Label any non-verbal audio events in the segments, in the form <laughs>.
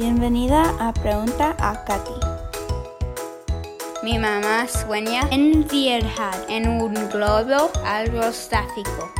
Bienvenida a Pregunta a Katy. Mi mamá sueña En viajar. en un globo aerostático.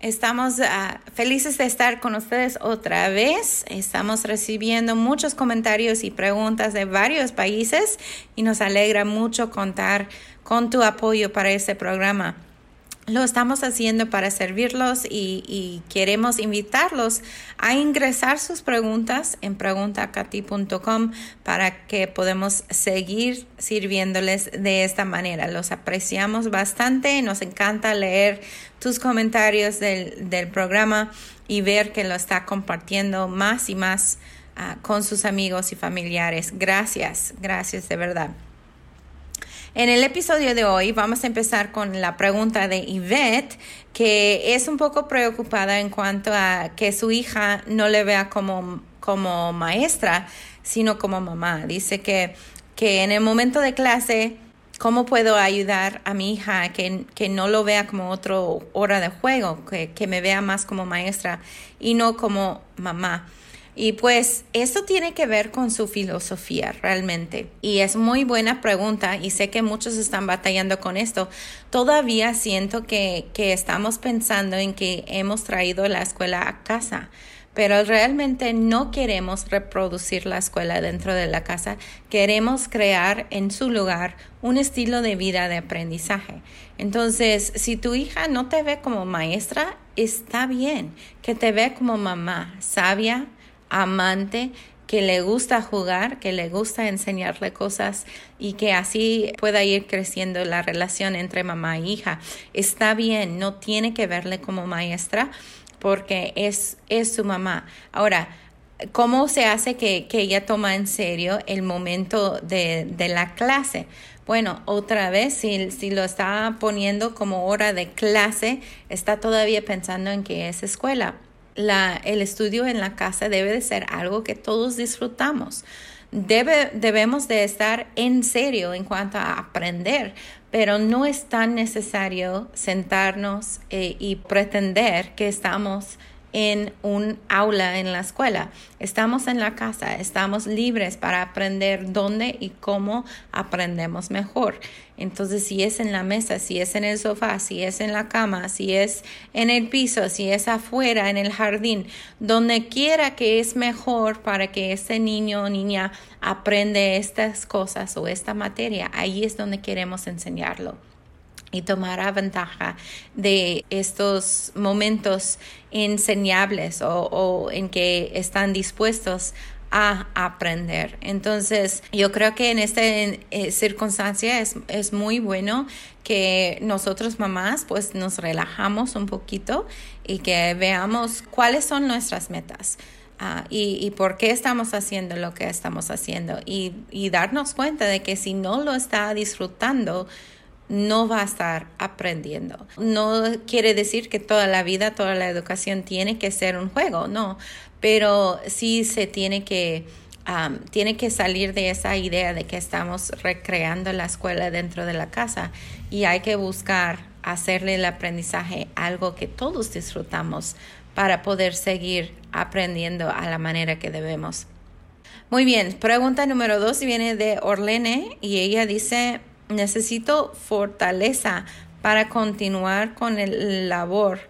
Estamos ah, felices de estar con ustedes otra vez. Estamos recibiendo muchos comentarios y preguntas de varios países y nos alegra mucho contar con tu apoyo para este programa. Lo estamos haciendo para servirlos y, queremos invitarlos a ingresar sus preguntas en preguntacati.com para que podamos seguir sirviéndoles de esta manera. Los apreciamos bastante, nos encanta leer tus comentarios del, del programa y ver que lo está compartiendo más y más ah, con sus amigos y familiares. Gracias, gracias de verdad. En el episodio de hoy vamos a empezar con la pregunta de Yvette, que es un poco preocupada en cuanto a que su hija no le vea como, como maestra, sino como mamá. Dice que, que en el momento de clase, ¿cómo puedo ayudar a mi hija que, que no lo vea como otra hora de juego, que, que me vea más como maestra y no como mamá? Y pues esto tiene que ver con su filosofía realmente. Y es muy buena pregunta y sé que muchos están batallando con esto. Todavía siento que, que estamos pensando en que hemos traído la escuela a casa pero realmente no queremos reproducir la escuela dentro de la casa, queremos crear en su lugar un estilo de vida de aprendizaje. Entonces, si tu hija no te ve como maestra, está bien que te ve como mamá sabia, amante, que le gusta jugar, que le gusta enseñarle cosas y que así pueda ir creciendo la relación entre mamá e hija. Está bien, no tiene que verle como maestra porque es, es su mamá. Ahora, ¿cómo se hace que, que ella toma en serio el momento de, de la clase? Bueno, otra vez, si, si lo está poniendo como hora de clase, está todavía pensando en que es escuela la, el estudio en la casa debe de ser algo que todos disfrutamos. Debe, debemos de estar en serio en cuanto a aprender, pero no es tan necesario sentarnos eh, y pretender que estamos en un aula en la escuela. Estamos en la casa, estamos libres para aprender dónde y cómo aprendemos mejor. Entonces, si es en la mesa, si es en el sofá, si es en la cama, si es en el piso, si es afuera, en el jardín, donde quiera que es mejor para que ese niño o niña aprende estas cosas o esta materia, ahí es donde queremos enseñarlo y tomar ventaja de estos momentos enseñables o, en que están dispuestos a aprender. Entonces, yo creo que en esta eh, circunstancia es, es muy bueno que nosotros mamás pues nos relajamos un poquito y que veamos cuáles son nuestras metas. Uh, y, por qué estamos haciendo lo que estamos haciendo y darnos cuenta de que si no lo está disfrutando, no va a estar aprendiendo. No quiere decir que toda la vida, toda la educación tiene que ser un juego, no, pero sí se tiene que, tiene que salir de esa idea de que estamos recreando la escuela dentro de la casa y hay que buscar hacerle el aprendizaje algo que todos disfrutamos para poder seguir aprendiendo a la manera que debemos. Muy bien, pregunta número dos viene de Orlene y ella dice, necesito fortaleza para continuar con el labor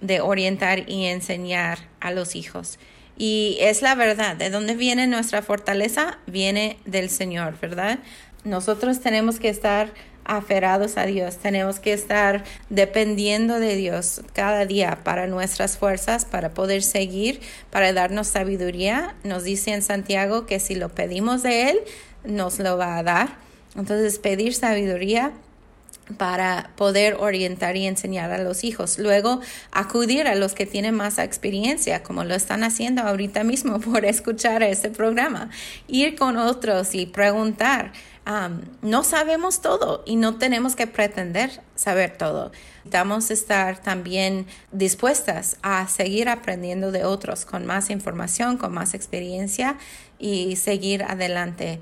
de orientar y enseñar a los hijos. Y es la verdad, ¿de dónde viene nuestra fortaleza? Viene del Señor, ¿verdad? Nosotros tenemos que estar aferrados a Dios, tenemos que estar dependiendo de Dios cada día para nuestras fuerzas, para poder seguir, para darnos sabiduría. Nos dice en Santiago que si lo pedimos de Él, nos lo va a dar. Entonces, pedir sabiduría para poder orientar y enseñar a los hijos. Luego, acudir a los que tienen más experiencia, como lo están haciendo ahorita mismo <laughs> por escuchar este programa. Ir con otros y preguntar. no sabemos todo y no tenemos que pretender saber todo. Necesitamos estar también dispuestas a seguir aprendiendo de otros con más información, con más experiencia y seguir adelante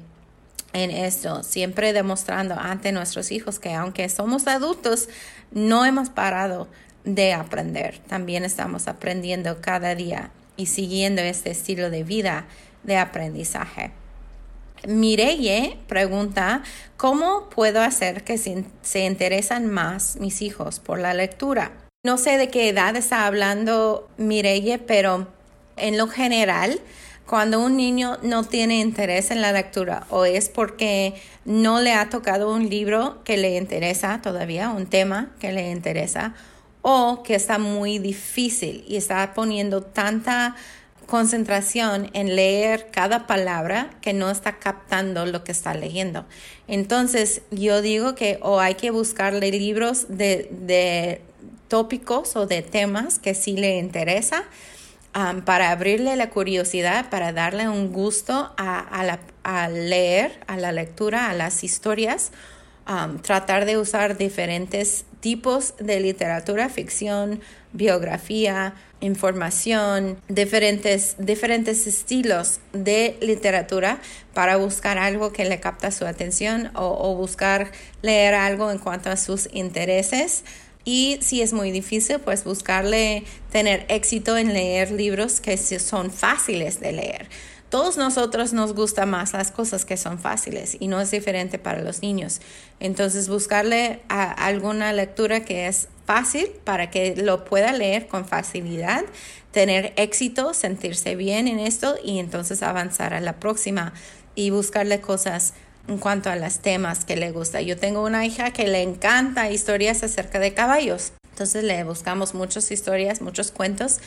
en esto, siempre demostrando ante nuestros hijos que aunque somos adultos, no hemos parado de aprender. También estamos aprendiendo cada día y siguiendo este estilo de vida de aprendizaje. Mireye pregunta, ¿cómo puedo hacer que se, se, interesan más mis hijos por la lectura? No sé de qué edad está hablando Mireye, pero en lo general, cuando un niño no tiene interés en la lectura o es porque no le ha tocado un libro que le interesa todavía, un tema que le interesa, o que está muy difícil y está poniendo tanta concentración en leer cada palabra que no está captando lo que está leyendo. Entonces, yo digo que o hay que buscarle libros de, de tópicos o de temas que sí le interesa um, para abrirle la curiosidad, para darle un gusto a, a, la, a leer, a la lectura, a las historias. Um, tratar de usar diferentes tipos de literatura, ficción, biografía, información, diferentes, diferentes estilos de literatura para buscar algo que le capta su atención o, buscar leer algo en cuanto a sus intereses. Y si es muy difícil, pues buscarle tener éxito en leer libros que son fáciles de leer. Todos nosotros nos gustan más las cosas que son fáciles y no es diferente para los niños. Entonces buscarle alguna lectura que es fácil para que lo pueda leer con facilidad, tener éxito, sentirse bien en esto y entonces avanzar a la próxima y buscarle cosas en cuanto a los temas que le gusta. Yo tengo una hija que le encanta historias acerca de caballos. Entonces le buscamos muchas historias, muchos cuentos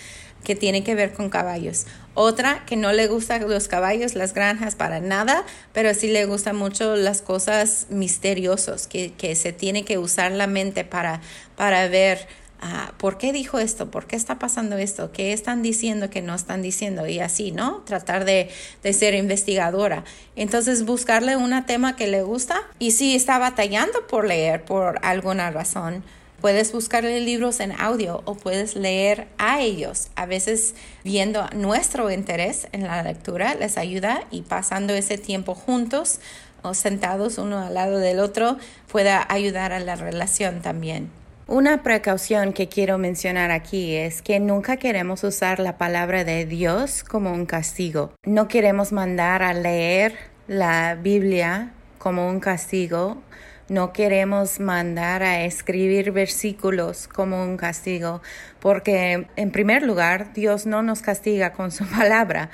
que tienen que ver con caballos. Otra que no le gustan los caballos, las granjas para nada, pero sí le gustan mucho las cosas misteriosas, que, que se tiene que usar la mente para, para ver ah, por qué dijo esto, por qué está pasando esto, qué están diciendo que no están diciendo y así, ¿no? Tratar de, de ser investigadora. Entonces buscarle un tema que le gusta y si está batallando por leer por alguna razón Puedes buscarle libros en audio o puedes leer a ellos. A veces viendo nuestro interés en la lectura les ayuda y pasando ese tiempo juntos o sentados uno al lado del otro pueda ayudar a la relación también. Una precaución que quiero mencionar aquí es que nunca queremos usar la palabra de Dios como un castigo. No queremos mandar a leer la Biblia como un castigo no queremos mandar a escribir versículos como un castigo, porque en primer lugar Dios no nos castiga con su <laughs> palabra.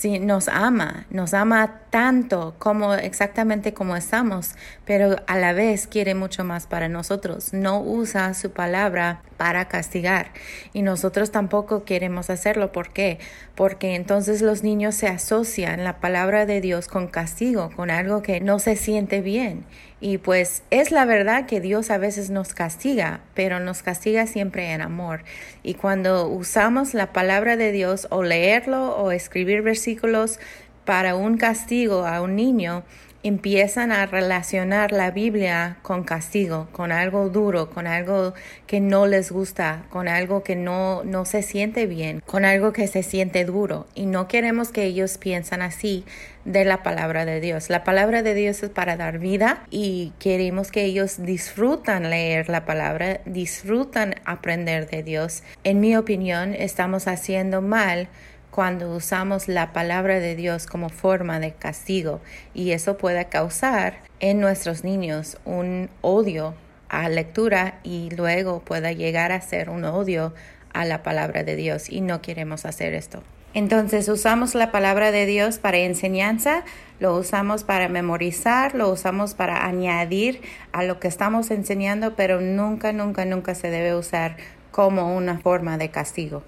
Sí, nos ama, nos ama tanto como exactamente como estamos, pero a la vez quiere mucho más para nosotros. No usa su palabra para castigar y nosotros tampoco queremos hacerlo. ¿Por qué? Porque entonces los niños se asocian la palabra de Dios con castigo, con algo que no se siente bien. Y pues es la verdad que Dios a veces nos castiga, pero nos castiga siempre en amor. Y cuando usamos la palabra de Dios o leerlo o escribir versículos para un castigo a un niño, empiezan a relacionar la Biblia con castigo, con algo duro, con algo que no les gusta, con algo que no, no se siente bien, con algo que se siente duro. Y no queremos que ellos piensen así de la palabra de Dios. La palabra de Dios es para dar vida y queremos que ellos disfrutan leer la palabra, disfrutan aprender de Dios. En mi opinión, estamos haciendo mal cuando usamos la palabra de Dios como forma de castigo y eso puede causar en nuestros niños un odio a lectura y luego pueda llegar a ser un odio a la palabra de Dios y no queremos hacer esto. Entonces usamos la palabra de Dios para enseñanza, lo usamos para memorizar, lo usamos para añadir a lo que estamos enseñando, pero nunca, nunca, nunca se debe usar como una forma de castigo.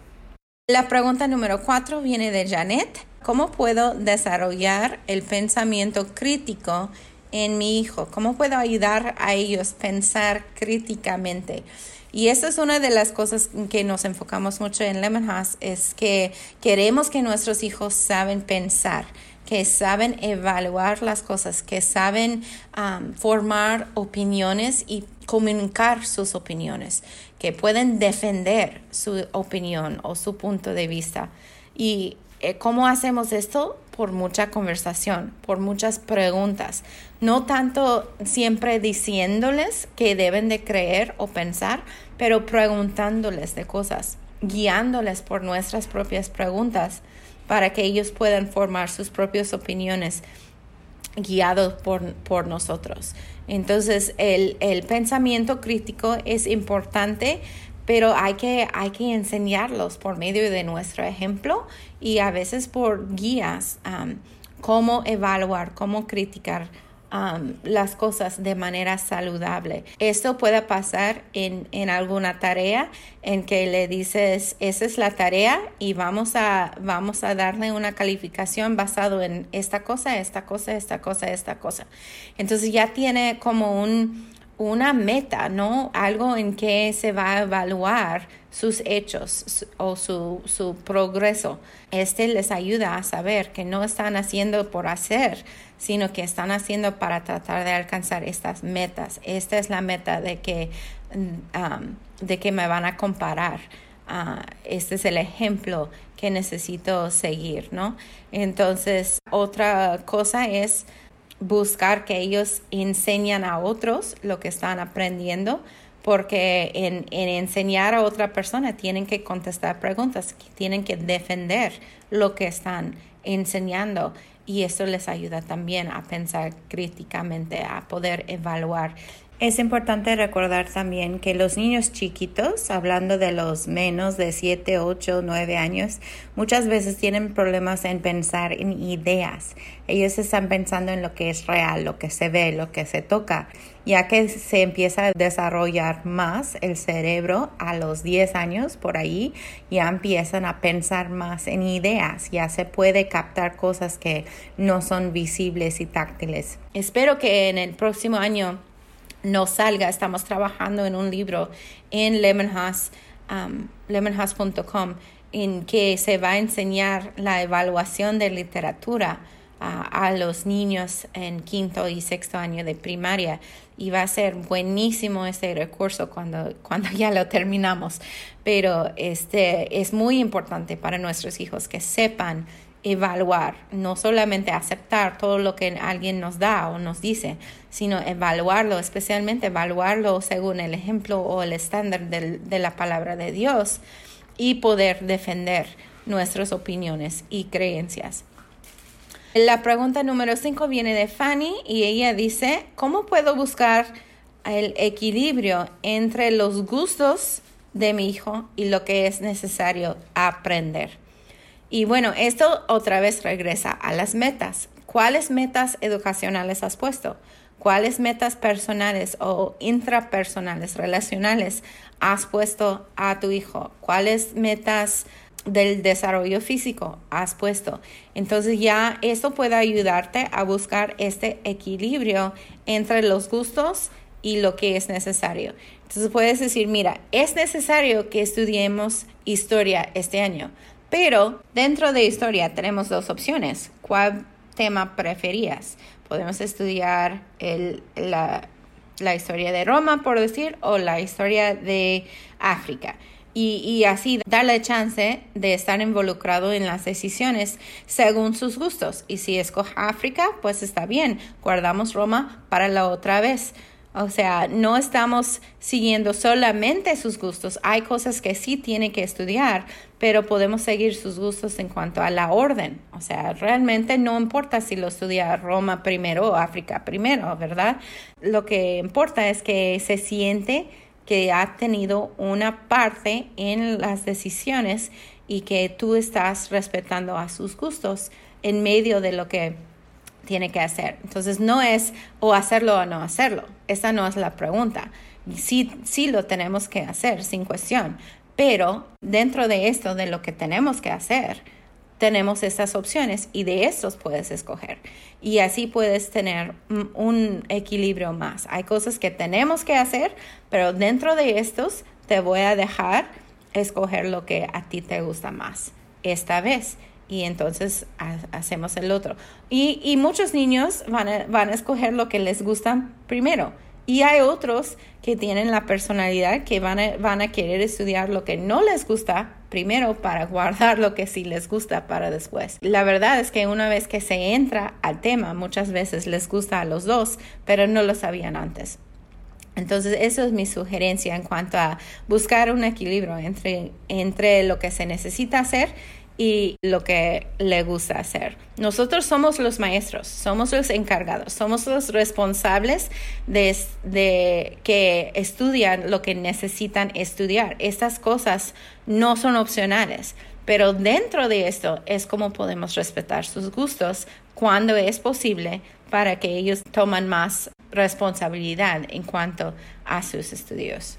La pregunta número cuatro viene de Janet. ¿Cómo puedo desarrollar el pensamiento crítico en mi hijo? ¿Cómo puedo ayudar a ellos a pensar críticamente? Y esa es una de las cosas que nos enfocamos mucho en Lemon House, es que queremos que nuestros hijos saben pensar que saben evaluar las cosas, que saben formar opiniones y comunicar sus opiniones, que pueden defender su opinión o su punto de vista. ¿Y eh, cómo hacemos esto? Por mucha conversación, por muchas preguntas. No tanto siempre diciéndoles que deben de creer o pensar, pero preguntándoles de cosas, guiándoles por nuestras propias preguntas para que ellos puedan formar sus propias opiniones guiados por, por nosotros. Entonces, el, el, pensamiento crítico es importante, pero hay que, hay que enseñarlos por medio de nuestro ejemplo y a veces por guías, um, cómo evaluar, cómo criticar Las cosas de manera saludable. Esto puede pasar en, en, alguna tarea en que le dices, esa es la tarea y vamos a, vamos a darle una calificación basado en esta cosa, esta cosa, esta cosa, esta cosa. Entonces ya tiene como un, una meta, ¿no? Algo en que se va a evaluar sus hechos o su, su, progreso. Este les ayuda a saber que no están haciendo por hacer, sino que están haciendo para tratar de alcanzar estas metas. Esta es la meta de que, um, de que me van a comparar. Uh, este es el ejemplo que necesito seguir, ¿no? Entonces, otra cosa es buscar que ellos enseñan a otros lo que están aprendiendo, porque en, enseñar a otra persona tienen que contestar preguntas, tienen que defender lo que están enseñando y eso les ayuda también a pensar críticamente, a poder evaluar es importante recordar también que los niños chiquitos, hablando de los menos de 7, 8, 9 años, muchas veces tienen problemas en pensar en ideas. Ellos están pensando en lo que es real, lo que se ve, lo que se toca, ya que se empieza a desarrollar más el cerebro a los 10 años por ahí, ya empiezan a pensar más en ideas, ya se puede captar cosas que no son visibles y táctiles. Espero que en el próximo año no salga. Estamos trabajando en un libro en Lemonhouse, um, en que se va a enseñar la evaluación de literatura a los niños en quinto y sexto año de primaria. Y va a ser buenísimo ese recurso cuando, <laughs> cuando ya lo terminamos. Pero este es muy importante para nuestros hijos que sepan evaluar, no solamente aceptar todo lo que alguien nos da o nos dice, sino evaluarlo, especialmente evaluarlo según el ejemplo o el estándar de la palabra de Dios y poder defender nuestras opiniones y creencias. La pregunta número 5 viene de Fanny y ella dice, ¿cómo puedo buscar el equilibrio entre los gustos de mi hijo y lo que es necesario aprender? Y bueno, esto otra vez regresa a las metas. ¿Cuáles metas educacionales has puesto? ¿Cuáles metas personales o intrapersonales, relacionales has puesto a tu hijo? ¿Cuáles metas del desarrollo físico has puesto? Entonces ya esto puede ayudarte a buscar este equilibrio entre los gustos y lo que es necesario. Entonces puedes decir, mira, es necesario que estudiemos historia este año pero dentro de historia tenemos dos opciones. ¿Cuál tema preferías? Podemos estudiar la, historia de Roma, por decir, o la historia de África. Y, y, así darle chance de estar involucrado en las decisiones según sus gustos. Y si escoge África, pues está bien, guardamos Roma para la otra vez. O sea, no estamos siguiendo solamente sus gustos. Hay cosas que sí tiene que estudiar, pero podemos seguir sus gustos en cuanto a la orden. O sea, realmente no importa si lo estudia Roma primero o África primero, ¿verdad? Lo que importa es que se siente que ha tenido una parte en las decisiones y que tú estás respetando a sus gustos en medio de lo que tiene que hacer. Entonces no es o hacerlo o no hacerlo. Esa no es la pregunta. Sí, sí lo tenemos que hacer, sin cuestión. Pero dentro de esto, de lo que tenemos que hacer, tenemos estas opciones y de estos puedes escoger. Y así puedes tener un equilibrio más. Hay cosas que tenemos que hacer, pero dentro de estos te voy a dejar escoger lo que a ti te gusta más esta vez y entonces hacemos el otro. Y, muchos niños van a, van a escoger lo que les gusta primero. Y hay otros que tienen la personalidad que van a, van a querer estudiar lo que no les gusta primero para guardar lo que sí les gusta para después. La verdad es que una vez que se entra al tema, muchas veces les gusta a los dos, pero no lo sabían antes. Entonces, eso es mi sugerencia en cuanto a buscar un equilibrio entre, entre lo que se necesita hacer y lo que le gusta hacer. Nosotros somos los maestros, somos los encargados, somos los responsables de, que estudian lo que necesitan estudiar. Estas cosas no son opcionales, pero dentro de esto es como podemos respetar sus gustos cuando es posible para que ellos tomen más responsabilidad en cuanto a sus estudios.